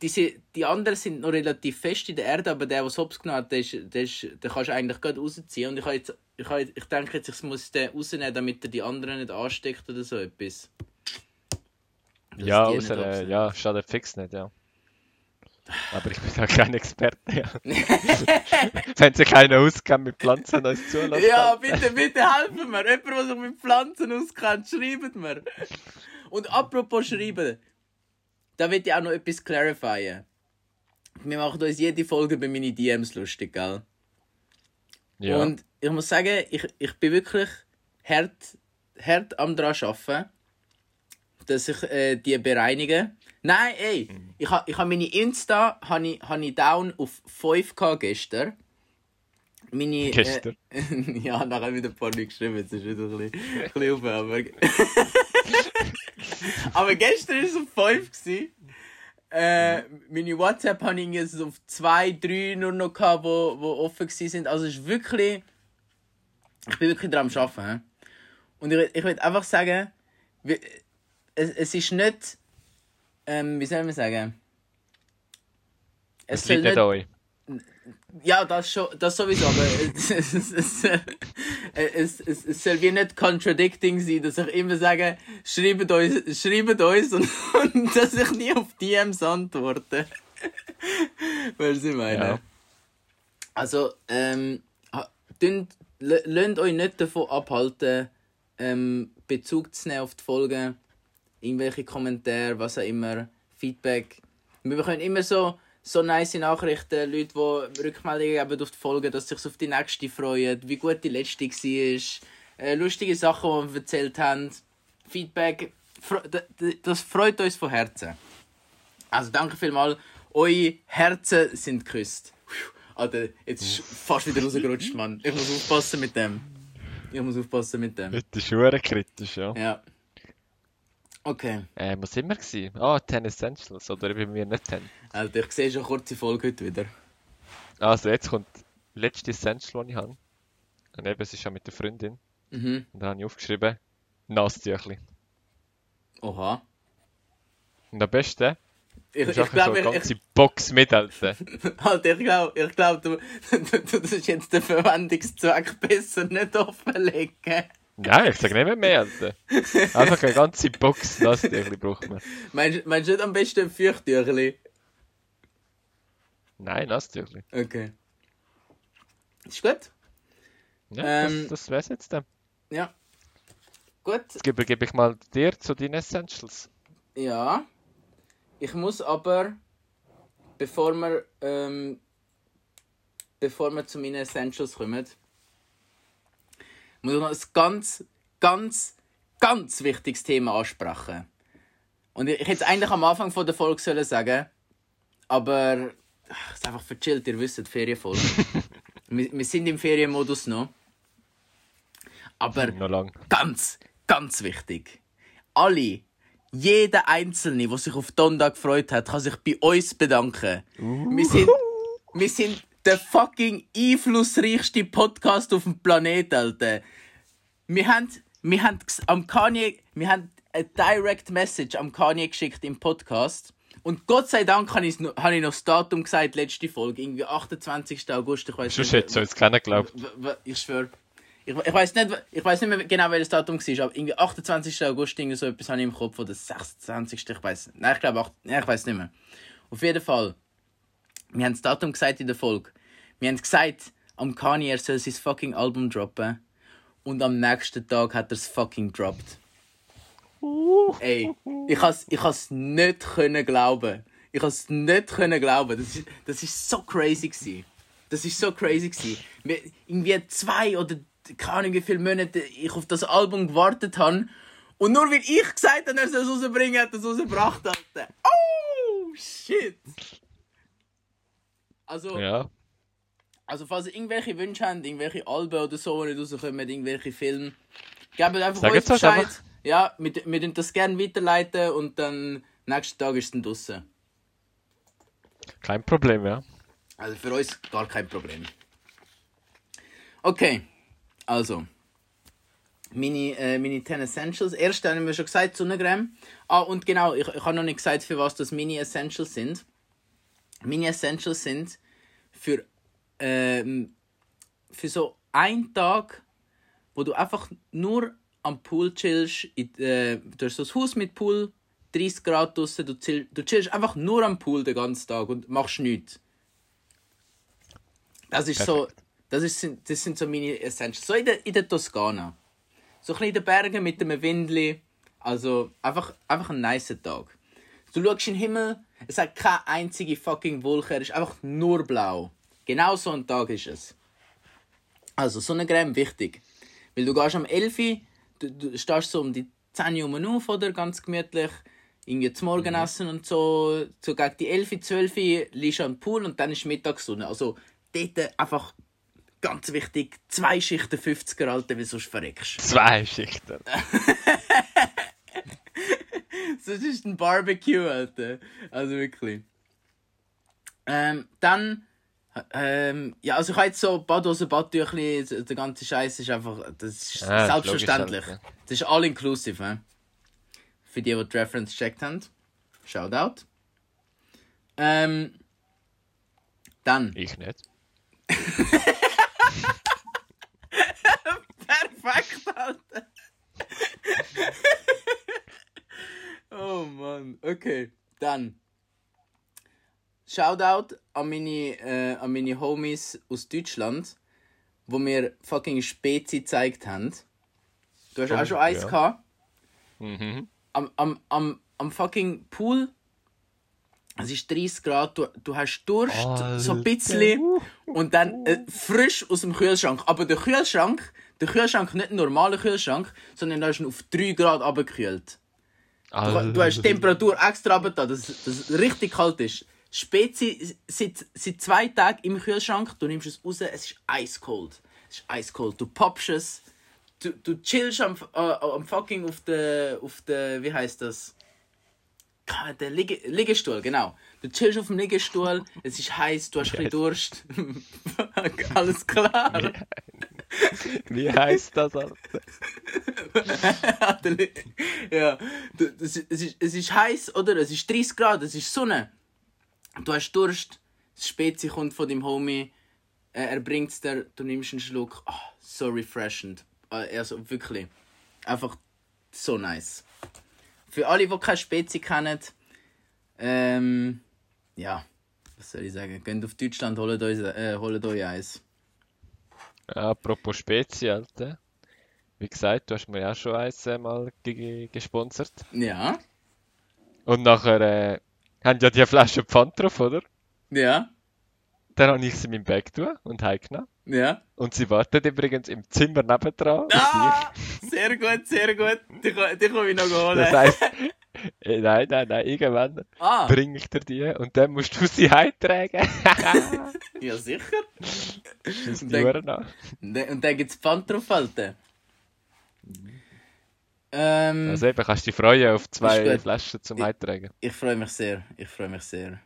diese, die anderen sind noch relativ fest in der Erde, aber der, der Hops genommen hat, der, ist, der, ist, den kannst du eigentlich gerade rausziehen. Und ich, jetzt, ich, habe, ich denke jetzt, ich muss den rausnehmen, damit er die anderen nicht ansteckt oder so etwas. Dass Ja, außer, äh, ja, schadet fix nicht, ja. Aber ich bin da kein Experte, ja. Wenn sich keiner auskennt mit Pflanzen, dann ist zulassen. Ja, bitte, bitte helfen mir. Jemand, der sich mit Pflanzen auskennt, schreibt mir. Und apropos schreiben, da will ich auch noch etwas clarifyen. Wir machen uns jede Folge bei meinen DMs lustig, gell? Ja. Und ich muss sagen, ich, ich bin wirklich hart, hart am dran arbeiten, dass ich äh, die bereinige. Nein, ey, Mhm. ich habe ich ha meine Insta hab ich, hab ich down auf 5 gehabt gestern. Meine, Gestern. Äh, ja, nachher wieder Leute geschrieben, jetzt ist wieder ein bisschen, ein bisschen auf, aber... aber gestern war es auf 5 gewesen. Äh, meine WhatsApp habe ich jetzt auf 2, 3 nur noch gehabt, wo, wo offen sind. Also es ist wirklich... Ich bin wirklich dran am Arbeiten. Und ich, ich will einfach sagen, es, es ist nicht... Ähm, wie soll man sagen? Es soll liegt nicht an euch. Ja, das, schon, das sowieso, aber es, es, es, es, es, es soll wie nicht contradicting sein, dass ich immer sage, schreibt uns, schreibt uns und, und dass ich nie auf DMs antworte. Weißt du, was ich meine? Ja. Also, ähm, lasst euch nicht davon abhalten, ähm, Bezug zu nehmen auf die Folgen, irgendwelche Kommentare, was auch immer, Feedback. Wir bekommen immer so, so nice Nachrichten, Leute, die Rückmeldungen geben auf die Folgen, dass sich auf die nächste freuen, wie gut die letzte war, äh, lustige Sachen, die wir erzählt haben, Feedback, das freut uns von Herzen. Also danke vielmals, eure Herzen sind geküsst. Alter, jetzt ist fast wieder rausgerutscht, Mann. Ich muss aufpassen mit dem. Ich muss aufpassen mit dem. Das ist kritisch, ja. Ja. Okay. Äh, wo sind wir gewesen? Ah, 10 Essentials, oder bei mir nicht 10. Alter, ich sehe schon kurze Folge heute wieder. Also jetzt kommt das letzte Essential, das ich habe. Und eben, es ist ja mit der Freundin. Mhm. Und dann habe ich aufgeschrieben, Nasstüchli. Oha. Und am besten, Ich, du ich so glaube, eine ich, ganze Box mit, Alter. Alter, ich glaube, ich glaub, du, du, du tust jetzt den Verwendungszweck besser nicht offenlegen. Nein, ich sage nicht mehr mehr, Alter. Einfach eine ganze Box Nasstüchli braucht man. Meinst meinst du nicht am besten ein Feuchttüchli? Nein, Nasstüchli. Okay. Ist gut? Ja, Ähm, das, das wär's jetzt dann. Ja. Gut. Jetzt übergebe ich mal dir zu deinen Essentials. Ja. Ich muss aber, bevor wir, ähm, bevor wir zu meinen Essentials kommen, muss ich noch ein ganz, ganz, ganz wichtiges Thema ansprechen. Und ich, hätte es eigentlich am Anfang von der Folge sollen sagen, aber ach, es ist einfach verchillt, ihr wisst, Ferienfolge. wir, wir sind im Ferienmodus noch. Aber Noch lang. ganz, ganz wichtig. Alle, jeder Einzelne, der sich auf Donda gefreut hat, kann sich bei uns bedanken. Wir sind, wir sind der fucking einflussreichste Podcast auf dem Planeten, Alter. Wir haben, wir haben am Kanye, wir haben eine Direct Message am Kanye geschickt im Podcast Und Gott sei Dank habe ich, noch, habe ich noch das Datum gesagt, letzte Folge, irgendwie 28. August, ich weiß Sonst hättest du uns keiner geglaubt. Ich schwöre. Ich, ich weiß nicht, ich weiß nicht mehr genau, welches Datum war, aber irgendwie 28. August, irgendwie so etwas habe ich im Kopf, oder 26. Ich weiß Nein, ich glaube, acht- nein, ich weiß nicht mehr. Auf jeden Fall. Wir haben das Datum gesagt in der Folge. Wir haben gesagt, am Kanye, er soll sein fucking Album droppen. Und am nächsten Tag hat er es fucking dropped. Ey, ich has, ich has nicht können glauben. Ich has nicht können glauben. Das ist, das ist so crazy gsi. Das ist so crazy gsi. Wir- Irgendwie zwei oder keine Ahnung wie viele Monate ich auf das Album gewartet habe. Und nur weil ich gesagt habe, er soll es rausbringen, hat er es rausgebracht, Alter. Oh, shit. Also, Ja. also falls ihr irgendwelche Wünsche habt, irgendwelche Alben oder so, die nicht rauskommen, irgendwelche Filme, gebt einfach Sag uns Bescheid. einfach. Ja, wir, wir das gerne weiterleiten und dann nächsten Tag ist es dann draussen. Kein Problem, ja. Also für uns gar kein Problem. Okay, also. Meine, äh, meine 10 Essentials. Erst haben wir schon gesagt, Sonnencreme. Ah, und genau, ich, ich habe noch nicht gesagt, für was das meine Essentials sind. Meine Essentials sind für, ähm, für so einen Tag, wo du einfach nur am Pool chillst. In, äh, du hast so ein Haus mit Pool, 30 Grad draussen, du, chill, du chillst einfach nur am Pool den ganzen Tag und machst nichts. Das ist so, das, ist, das sind so meine Essentials. So in der, in der Toskana. So ein bisschen in den Bergen mit einem Windli. Also einfach, einfach ein nicer Tag. Du schaust in den Himmel, es hat keine einzige fucking Wolke, er ist einfach nur blau. Genau so ein Tag ist es. Also Sonnencreme wichtig. Weil du gehst am 11 Uhr, du, du stehst so um die 10 Uhr auf, oder? Ganz gemütlich. Irgendwie zum Morgenessen und so. So gegen die 11, 12 Uhr liegst du am Pool und dann ist Mittagssonne. Also dort einfach ganz wichtig, zwei Schichten 50er, Alter, weil sonst verreckst. Zwei Schichten. Sonst ist ein Barbecue, Alter. Also wirklich. Ähm, dann, ähm, ja, also ich habe jetzt so Badhose, Badtüchli, der ganze Scheiß ist einfach, das ist Ah, das ist selbstverständlich. logisch, Das ist all inclusive, ne? Für die, die die Reference gecheckt haben. Shoutout. Ähm, dann. Ich nicht. Perfekt, Alter. oh Mann, okay. Dann. Shoutout an meine, äh, an meine Homies aus Deutschland, wo mir fucking Spezi gezeigt haben. Du hast Oh, auch schon eins ja. gehabt. Mhm. Am, am, am, am fucking Pool. Es ist 30 Grad, du, du hast Durst, so ein Alter. bisschen. Und dann äh, frisch aus dem Kühlschrank. Aber der Kühlschrank, der Kühlschrank, nicht ein normaler Kühlschrank, sondern da ist ihn auf 3 Grad abgekühlt. Du, du hast die Temperatur extra runter, dass es richtig kalt ist. Spezi seit, seit zwei Tagen im Kühlschrank, du nimmst es raus, es ist eiskalt. Es ist eiskalt. Du poppst es, du, du chillst am, äh, am fucking auf der, auf der, wie heißt das? Der Liege, Liegestuhl, genau. Du chillst auf dem Liegestuhl, es ist heiß, du hast ein bisschen Durst. Alles klar. Wie heißt das? Ja, es ist, es, ist, heiß, oder? Es ist 30 Grad, es ist Sonne. Du hast Durst, das Spezi kommt von deinem Homie, äh, er bringt es dir, du nimmst einen Schluck. Ah, so refreshend. Äh, Also wirklich. Einfach so nice. Für alle, die keine Spezi kennen, ähm, ja, was soll ich sagen? Geht auf Deutschland, holt euch, äh, holt euch eins. Ja, apropos Spezi, Alter. Wie gesagt, du hast mir ja schon eins mal ge gesponsert. Ja, Und nachher äh, haben ja die Flasche Pfand drauf, oder? ja, Dann habe ich sie in meinem Bag tun und heimgenommen. ja. Und sie wartet übrigens im Zimmer nebendran Ah, sehr gut, sehr gut. Die, die komme ich noch holen. Das heisst, nein, nein, nein, irgendwann ah, bringe ich dir die und dann musst du sie heimtragen. ja sicher. Schieß die Uhren. Und dann, gibt es Pfand drauf, Alter. Ähm, Also eben, kannst du dich freuen auf zwei. Flaschen zum Ich- Heimtragen. ich freue mich sehr. Ich freue mich sehr.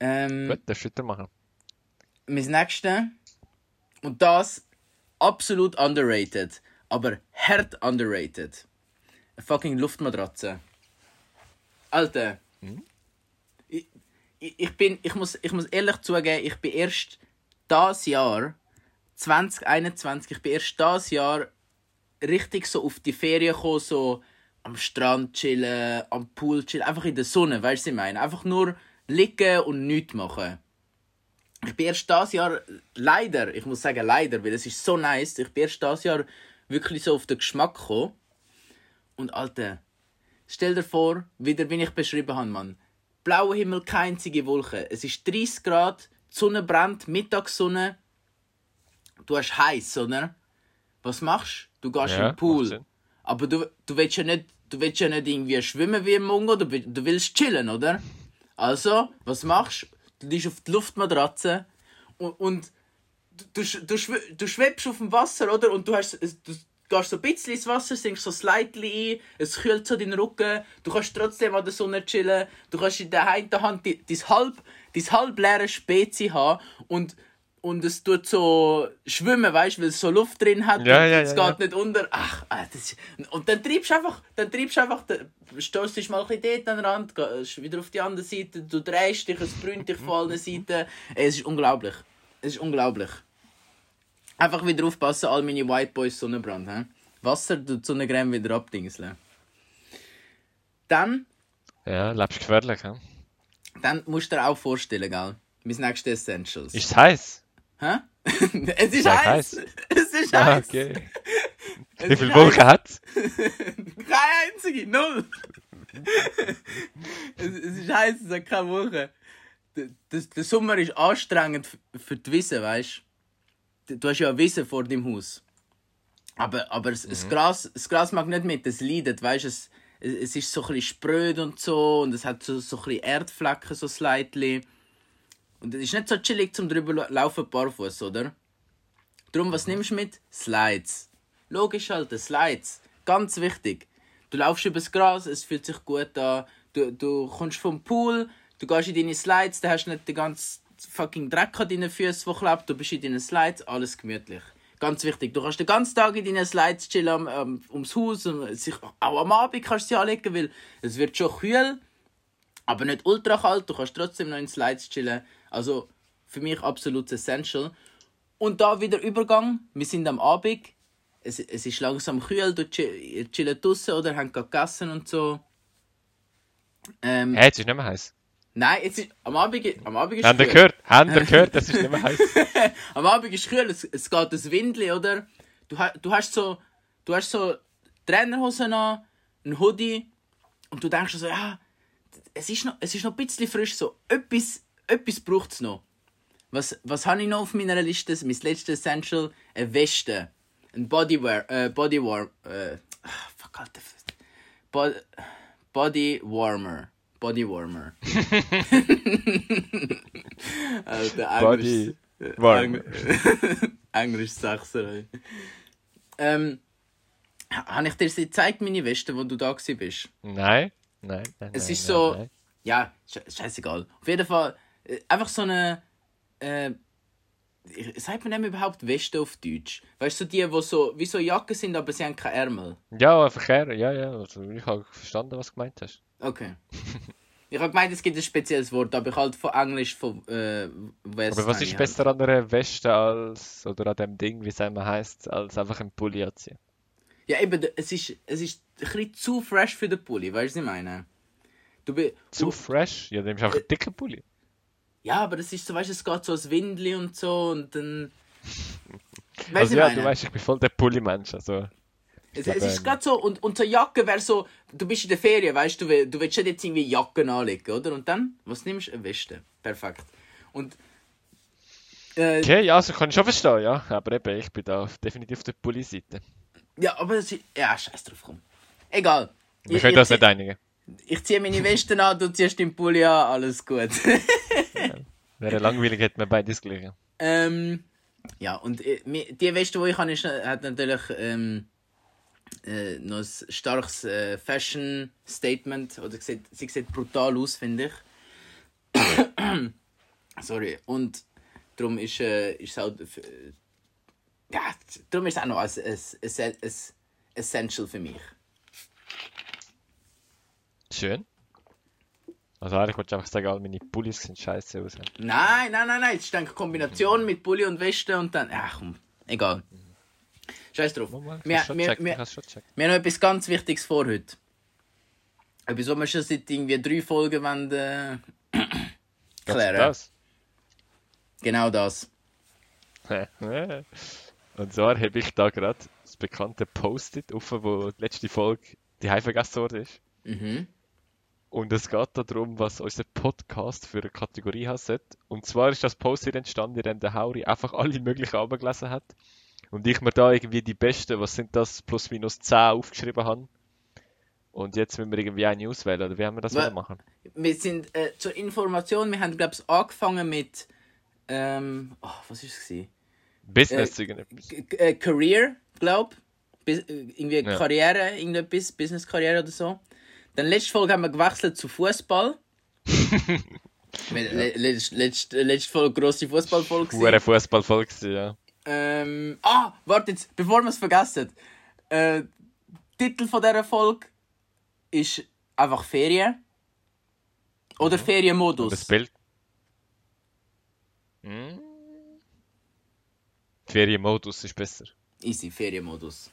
Ähm, Gut, das du machen. mein nächstes. Und das absolut underrated. Aber hart underrated. Eine fucking Luftmatratze. Alter. ich, ich bin, ich muss, ich muss ehrlich zugeben, ich bin erst das Jahr 2021, ich bin erst das Jahr richtig so auf die Ferien gekommen, so am Strand chillen, am Pool chillen, einfach in der Sonne, weißt du, was ich meine? Einfach nur liegen und nichts machen. Ich bin erst das Jahr, leider, ich muss sagen leider, weil es ist so nice, ich bin erst das Jahr wirklich so auf den Geschmack gekommen. Und Alter, stell dir vor, wieder wie ich beschrieben habe, Mann. Blauer Himmel, keine einzige Wolke. Es ist 30 Grad, die Sonne brennt, Mittagssonne. Du hast heiß, oder? Was machst du? Du gehst Ja, in den Pool. Aber du, du willst ja nicht, du willst ja nicht irgendwie schwimmen wie ein Mongo, du, du willst chillen, oder? Also, was machst du? Du liegst auf die Luftmatratze und, und du, du, du, schw- du schwebst auf dem Wasser, oder? Und du, hast, du gehst so ein bisschen ins Wasser, sinkst so slightly ein, es kühlt so deinen Rücken, du kannst trotzdem an der Sonne chillen, du kannst in der einen Hand die- dein halb, dein halb leere Spezi haben und, und es tut so schwimmen, weißt du, weil es so Luft drin hat Ja, ja, es ja, geht nicht unter. Ach, ah, das und dann treibst du einfach, dann treibst du einfach, stoßt dich mal ein bisschen dort an den Rand, gehst wieder auf die andere Seite, du drehst dich, es brennt dich von allen Seiten. Ey, Es ist unglaublich. Es ist unglaublich. Einfach wieder aufpassen, all meine White Boys Sonnenbrand. He? Wasser tut Sonnencreme wieder abdingseln. Dann, Ja, lebst gefährlich, hä? dann musst du dir auch vorstellen, gell? Mein nächstes Essentials. Ist es heiß? Hä? es ist heiß! heiß. Es ist Ah, heiß! okay. Es Wie viele. Wolken hat's? Keine einzige, null. es, es ist heiß, es hat keine Woche. Der, der, der Sommer ist anstrengend für die Wiese, weißt du? Du hast ja Wiese vor deinem Haus. Aber, aber das, das, Gras, das Gras mag nicht mit, es leidet, weißt du? Es, es ist so ein spröd und so und es hat so, so ein bisschen Erdflecken, so slightly. Und es ist nicht so chillig zum drüber lau- laufen barfuß, oder? Darum, was nimmst du mit? Slides. Logisch halt, Slides. Ganz wichtig. Du laufst übers Gras, es fühlt sich gut an. Du, du kommst vom Pool, du gehst in deine Slides, da hast du nicht den ganzen fucking Dreck an deinen Füßen, der klebt. Du bist in deinen Slides, alles gemütlich. Ganz wichtig. Du kannst den ganzen Tag in deinen Slides chillen am, ums Haus. Und sich, auch am Abend kannst du sie anlegen, weil es wird schon kühl, aber nicht ultra kalt. Du kannst trotzdem noch in Slides chillen. Also für mich absolut essential. Und da wieder Übergang. Wir sind am Abend. Es, es ist langsam kühl. Du chill, ihr chillt draußen oder habt gerade gegessen und so. Ähm, Hä, jetzt ist nicht mehr heiß. Nein, jetzt ist, am Abend, am Abend ist Habt ihr gehört? Habt ihr gehört? Das ist nicht mehr heiß. Am Abend ist kühl, es, es geht das Windli, oder? Du, du hast so, du hast so Trainerhosen an, ein Hoodie und du denkst so, ja, es ist noch, es ist noch ein bisschen frisch, so etwas, etwas braucht es noch. Was, was habe ich noch auf meiner Liste? Mein letztes Essential, eine Weste, ein Bodywear, äh, Bodywarm, äh, ah, fuck, Alter. Bo Body Warmer. Body Warmer. Alter, Body Englisch. Warmer. Eng- Englisch Sechser. ey. Ähm, habe ich dir sie gezeigt, meine Weste, wo du da gsi bist? Nein, nein, nein. Es ist nein, so- Nein. Ja, sche scheißegal. Auf jeden Fall, äh, einfach so eine. Äh, sagt man dem überhaupt Weste auf Deutsch? Weißt du, die, die so, wie so Jacken sind, aber sie haben keine Ärmel? Ja, Verkehr, ja, ja. Also, ich habe verstanden, was du gemeint hast. Okay. ich habe gemeint, es gibt ein spezielles Wort, aber ich halt von Englisch von äh, West. Aber was ist besser an einer Weste als, oder an dem Ding, wie es immer heißt, als einfach ein Pulli anziehen? Ja, eben, es ist, es ist ein bisschen zu fresh für den Pulli, weißt du, was ich meine? Du Zu fresh? Ja, dann nimmst du einfach einen dicken Pulli. Ja, aber es ist so, weißt du, es geht so als Windli und so und dann. Weißt Also du, ja, ich du meine? weißt, ich bin voll der Pulli-Mensch. Also, Es, es ist ähm, gerade so, und, und so Jacke wäre so, du bist in der Ferien, weißt du, du willst nicht jetzt irgendwie Jacken anlegen, oder? Und dann, was nimmst du? Eine Weste. Perfekt. Und. Äh, okay, ja, also kann ich schon verstehen, ja. Aber eben, ich bin da definitiv auf der Pulli-Seite. Ja, aber es ist. Ja, scheiß drauf, komm. Egal. Wir Ich- können das nicht einigen. Ich ziehe meine Weste an, du ziehst den Pulli an, alles gut. Wäre langweilig, hätten wir beides gleiche. ähm, ja, und äh, die Weste, die ich habe, ist, äh, hat natürlich ähm, äh, noch ein starkes äh, Fashion-Statement. Oder sieht, sie sieht brutal aus, finde ich. Sorry. Und darum ist, äh, ist es auch. ja, darum ist es auch noch ein, ein, ein, ein Essential für mich. Schön. Also eigentlich wollte ich einfach sagen, all meine Pullis sehen scheiße aus. Nein, nein, nein, nein. Es ist eine Kombination mit Pulli und Weste und dann. Ach komm, egal. Scheiß drauf. Mal, Wir, checken, haben noch etwas ganz Wichtiges vor heute. Etwas, was wir schon seit irgendwie drei Folgen wollen, äh, klären. ist Genau das. das? Und zwar habe ich da gerade das bekannte Post-it offen, wo die letzte Folge die vergessen ist. Mhm. Und es geht darum, was unser Podcast für eine Kategorie hat. Und zwar ist das Post-it entstanden, in dem der Hauri einfach alle möglichen abgelesen hat. Und ich mir da irgendwie die besten, was sind das, plus minus 10 aufgeschrieben habe. Und jetzt müssen wir irgendwie eine auswählen, oder wie haben wir das wollen machen? Wir sind äh, zur Information, wir haben, glaube ich, angefangen mit. Ähm, oh, was war es? gewesen? Business Äh, irgendetwas. Äh, Career, glaube ich. Irgendwie Ja. Karriere, irgendetwas, Business-Karriere oder so. Dann letzte Folge haben wir gewechselt zu Fußball. Le letzte, letzte, letzte Folge grosse Fußballfolge. Hure Fußballfolge, ja. Ähm, ah, warte jetzt, bevor wir es vergessen. Äh, Titel von dieser Folge ist einfach Ferien. Oder Ferienmodus. Und das Bild. Hm? Ferienmodus ist besser. Easy, Ferienmodus.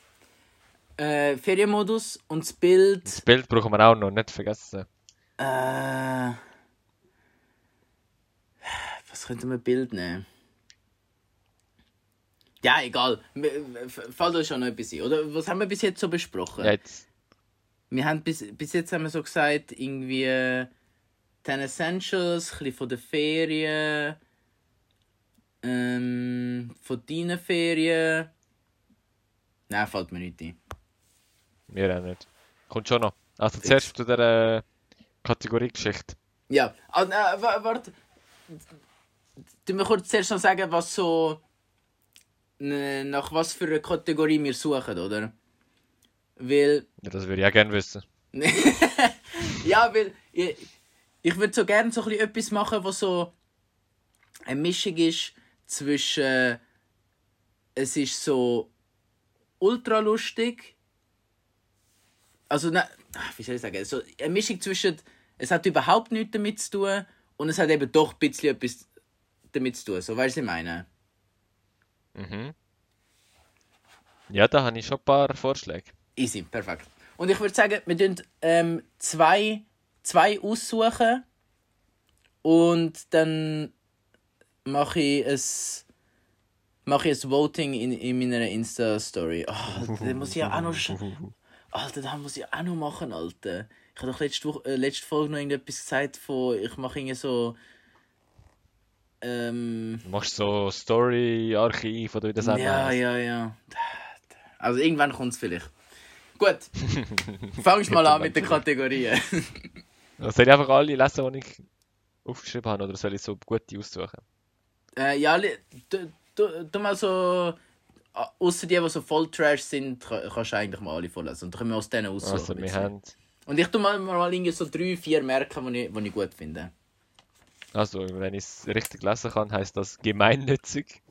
Äh, Ferienmodus und das Bild. Das Bild brauchen wir auch noch, nicht vergessen. Äh, was könnte man Bild nehmen? Ja, egal. Fällt euch schon noch etwas ein. Oder was haben wir bis jetzt so besprochen? Jetzt. Wir haben bis, bis jetzt haben wir so gesagt, irgendwie äh, 10 Essentials, ein bisschen von der Ferien, ähm, von deinen Ferien. Nein, fällt mir nicht ein. Mir auch nicht. Kommt schon noch. Also zuerst zu der äh, Kategorie-Geschichte. Ja, also, äh, wa- warte. Du mir kurz zuerst noch sagen, was so. nach was für einer Kategorie wir suchen, oder? Weil. Ja, das würde ich auch gerne wissen. ja, weil. Ich, ich würde so gerne so etwas machen, was so. eine Mischung ist zwischen. Es ist so. ultra lustig. Also, ne, wie soll ich sagen? So eine Mischung zwischen. Es hat überhaupt nichts damit zu tun und es hat eben doch ein bisschen etwas damit zu tun. So, weißt du, ich meine? Mhm. Ja, da habe ich schon ein paar Vorschläge. Easy, perfekt. Und ich würde sagen, wir tun ähm, zwei, zwei aussuchen und dann mache ich es mache ich ein Voting in, in meiner Insta-Story. Oh, das muss ich ja auch noch... Alter, das muss ich auch noch machen, Alter. Ich habe doch letzte, Woche, äh, letzte Folge noch irgendetwas gesagt von... Ich mache irgendwie so... Ähm... Du machst so Story-Archiv oder wie das auch Ja, ja, ja. Also irgendwann kommt es vielleicht. Gut. Fangst mal an mit den Kategorien. Also Soll ich einfach alle lesen, die ich aufgeschrieben habe, oder soll ich so gute aussuchen? äh, ja, du, du, du mal so. Außer die, die so voll Trash sind, ka- kannst du eigentlich mal alle vorlesen. Und dann können wir aus denen aussuchen. Also, wir haben. Und ich tu mal, mal irgendwie so drei, vier merken, die ich, die ich gut finde. Also, wenn ich es richtig lesen kann, heißt das gemeinnützig.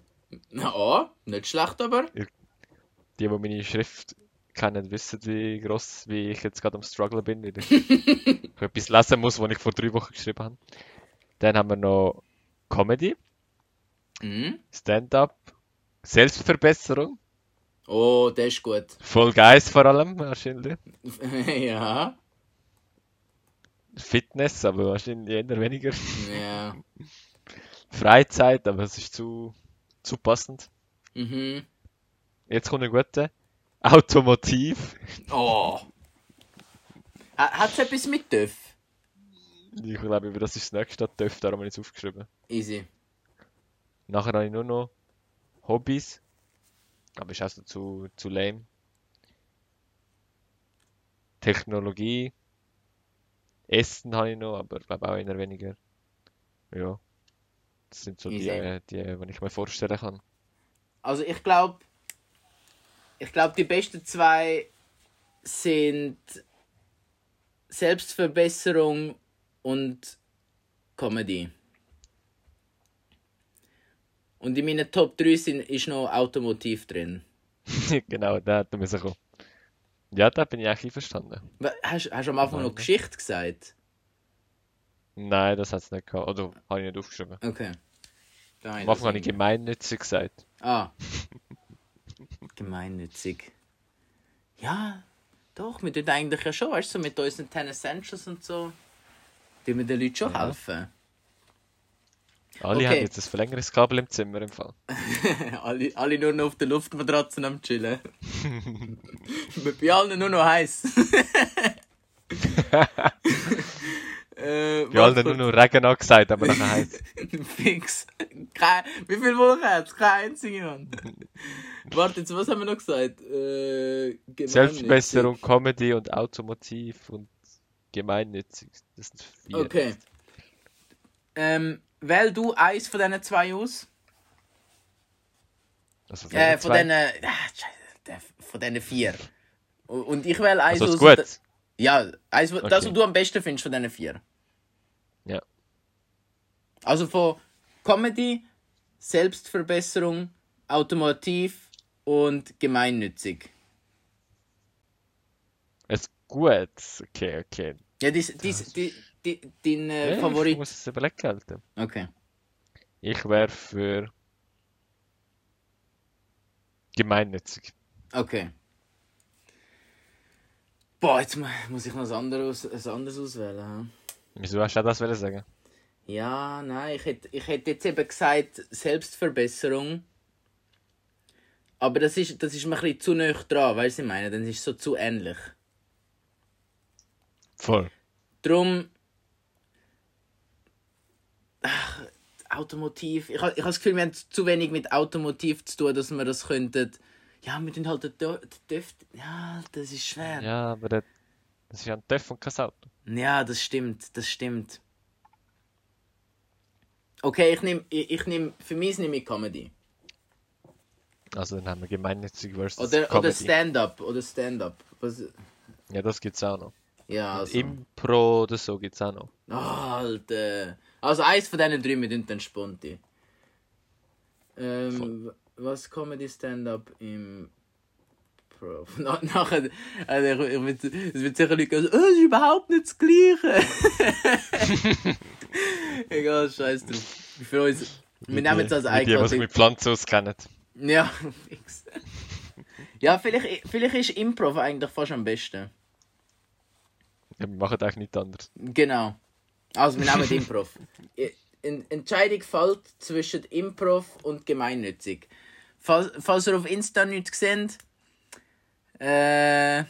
Ja, oh, nicht schlecht, aber. Die, die meine Schrift kennen, wissen, wie gross wie ich jetzt gerade am Struggle bin. Weil ich etwas lesen muss, was ich vor drei Wochen geschrieben habe. Dann haben wir noch Comedy, Mhm. Stand-up, Selbstverbesserung, Oh, das ist gut. voll Geist vor allem, wahrscheinlich. ja. Fitness, aber wahrscheinlich eher weniger. Ja. Freizeit, aber es ist zu, zu passend. Mhm. Jetzt kommt eine gute. Automotiv. Oh. Hat es etwas mit TÜV? Ich glaube, das ist das nächste TÜV, darum habe ich es aufgeschrieben. Easy. Nachher habe ich nur noch Hobbys. Aber ist also zu, zu lame. Technologie. Essen habe ich noch, aber ich glaube auch eher weniger. Ja. Das sind so die, Easy. äh, die, die ich mir vorstellen kann. Also ich glaube, ich glaube die besten zwei sind Selbstverbesserung und Comedy. Und in meinen Top 3 sind, ist noch Automotiv drin. genau, da hätte müssen kommen. Ja, da bin ich eigentlich einverstanden. Wa- Hast, hast du am Anfang noch Nein. Geschichte gesagt? Nein, das hat es nicht gehabt. Oder habe ich nicht aufgeschrieben. Okay. Habe Am Anfang habe ich gemeinnützig gesagt. Ah. Gemeinnützig. Ja, doch, wir tun eigentlich ja schon, weißt du, so mit unseren 10 Essentials und so. Tun wir den Leuten schon Ja. helfen. Alle Okay. haben jetzt ein Verlängerungskabel im Zimmer im Fall. alle, alle nur noch auf der Luftmatratze am Chillen. Bei allen nur noch heiß. äh, Wir alle nur noch Regen angesagt, aber nachher heisst Fix. Kein, wie viele Wochen hat es? Keine einzige, Mann. Warte, jetzt, was haben wir noch gesagt? Äh. Selbstbesserung, Comedy und Automotiv und gemeinnützig. Das sind vier. Okay. Ähm, wähl du eins von diesen zwei aus. Also Äh, von diesen. Der- von diesen vier. Und- ich wähle eins Also ist aus. gut. Ja, eins, das, Okay. was du am besten findest von diesen vier. Ja. Also von Comedy, Selbstverbesserung, Automotiv und gemeinnützig. Es gut. Okay, okay. Ja, dies, dies, die, die, dein äh, Ja, Ich Favorit. muss es überlegen halten. Okay. Ich wäre für gemeinnützig. Okay. Boah, jetzt mu- muss ich noch ein anderes, ein anderes auswählen. Wieso hast du das wollen sagen? Ja, nein, ich hätte, ich hätte jetzt eben gesagt Selbstverbesserung. Aber das ist, das ist mir ein bisschen zu nah dran, weißt du, ich meine? Dann ist es so zu ähnlich. Voll. Drum. Ach, Automotiv. Ich, ich habe das Gefühl, wir haben zu wenig mit Automotiv zu tun, dass wir das könnten. Ja, wir tun halt den Düft. Ja, das ist schwer. Ja, aber das, das ist ja ein Töff und kein Auto. Ja, das stimmt, das stimmt. Okay, ich nehme, ich, ich nehm, für mich nehme ich Comedy. Also dann haben wir gemeinnützig versus Oder, oder Comedy. Stand-up, oder Stand-up. Ja, das gibt's auch noch. Ja, also. Impro oder so gibt's auch noch. Alter. Also eins von diesen drei, tun dann Sponti. Ähm, was Comedy Stand-up im Pro? Na, nachher, also ich, ich, wird- es wird sicher Leute sagen, oh, das ist überhaupt nicht das Gleiche. Egal, scheiß drauf. Für uns, wir nehmen es als Mit die, die Icon. mit Pflanzen auskennen. Ja, fix. Ja, vielleicht, vielleicht ist Improv eigentlich fast am besten. Ja, wir machen eigentlich nichts anderes. Genau. Also, wir nehmen Improv. En Entscheidung fällt zwischen Improv und gemeinnützig. Falls, falls ihr auf Insta nichts seht, äh,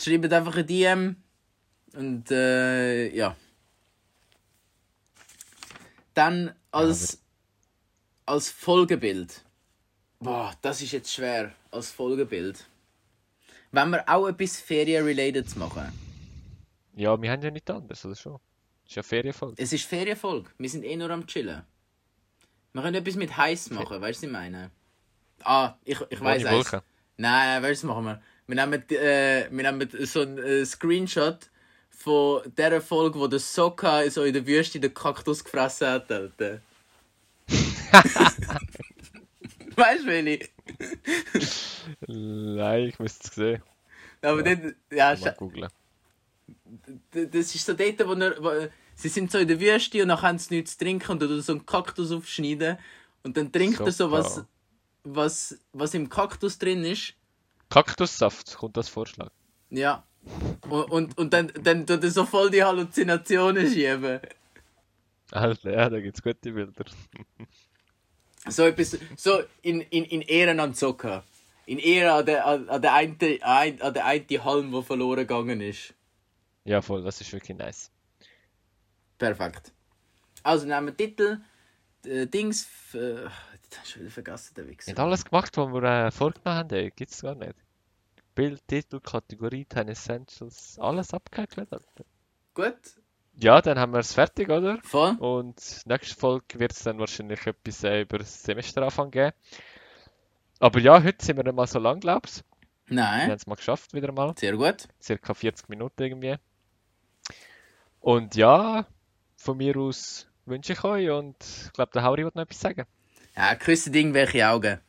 schreibt einfach ein DM und äh, ja. Dann als, als Folgebild. Boah, das ist jetzt schwer. Als Folgebild. Wenn wir auch etwas Ferien-related machen. Ja, wir haben ja nichts anderes, oder schon? Das ist ja Ferienfolge. Es ist Ferienfolge. Wir sind eh nur am Chillen. Wir können etwas mit heiß machen, weißt du, was ich meine? Ah, ich, ich weiß es. Nein, weißt du, was machen wir? Wir nehmen, äh, wir nehmen so einen äh, Screenshot von der Folge, wo der Sokka so in der Wüste den Kaktus gefressen hat, Alter. weißt du, Willi? Nein, ich müsste es sehen. Aber dann, ja, Mal googlen. Das ist so dort, wo, er, wo sie sind so in der Wüste und dann haben sie nichts zu trinken und dann so einen Kaktus aufschneiden und dann trinkt er so was, was, was im Kaktus drin ist. Kaktussaft kommt als Vorschlag. Ja. Und, und, und dann, dann tut er so voll die Halluzinationen schieben. Alter, ja, da gibt's gute Bilder. So etwas, so in, in, in Ehren an Zucker. In Ehren an der, an, an der einen, ein- an der einen Halm, der verloren gegangen ist. Ja, voll, das ist wirklich nice. Perfekt. Also nehmen wir Titel, äh, Dings, äh, jetzt hast du wieder vergessen, der Wichser. Nicht alles gemacht, was wir äh, vorgenommen haben, ey. gibt's gar nicht. Bild, Titel, Kategorie, 10 Essentials, alles abgehakt. Alter. Gut, Ja, dann haben wir es fertig, oder? voll. Und nächste Folge wird es dann wahrscheinlich etwas äh, über das Semesteranfang geben. Aber ja, heute sind wir nicht mal so lang, glaubst Wir haben Nein, es mal geschafft, wieder mal. sehr gut. Circa 40 Minuten irgendwie. Und ja, von mir aus wünsche ich euch und ich glaube, der Hauri wird noch etwas sagen. Ja, küsse Ding, welche Augen.